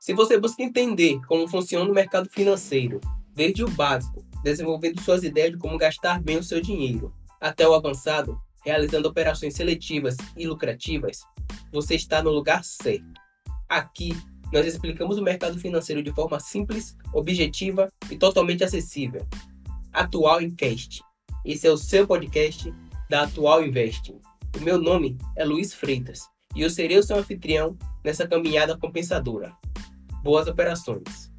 Se você busca entender como funciona o mercado financeiro, desde o básico, desenvolvendo suas ideias de como gastar bem o seu dinheiro, até o avançado, realizando operações seletivas e lucrativas, você está no lugar certo. Aqui, nós explicamos o mercado financeiro de forma simples, objetiva e totalmente acessível. Atual Invest. Esse é o seu podcast da Atual Investing. O meu nome é Luiz Freitas e eu serei o seu anfitrião nessa caminhada compensadora. Boas operações!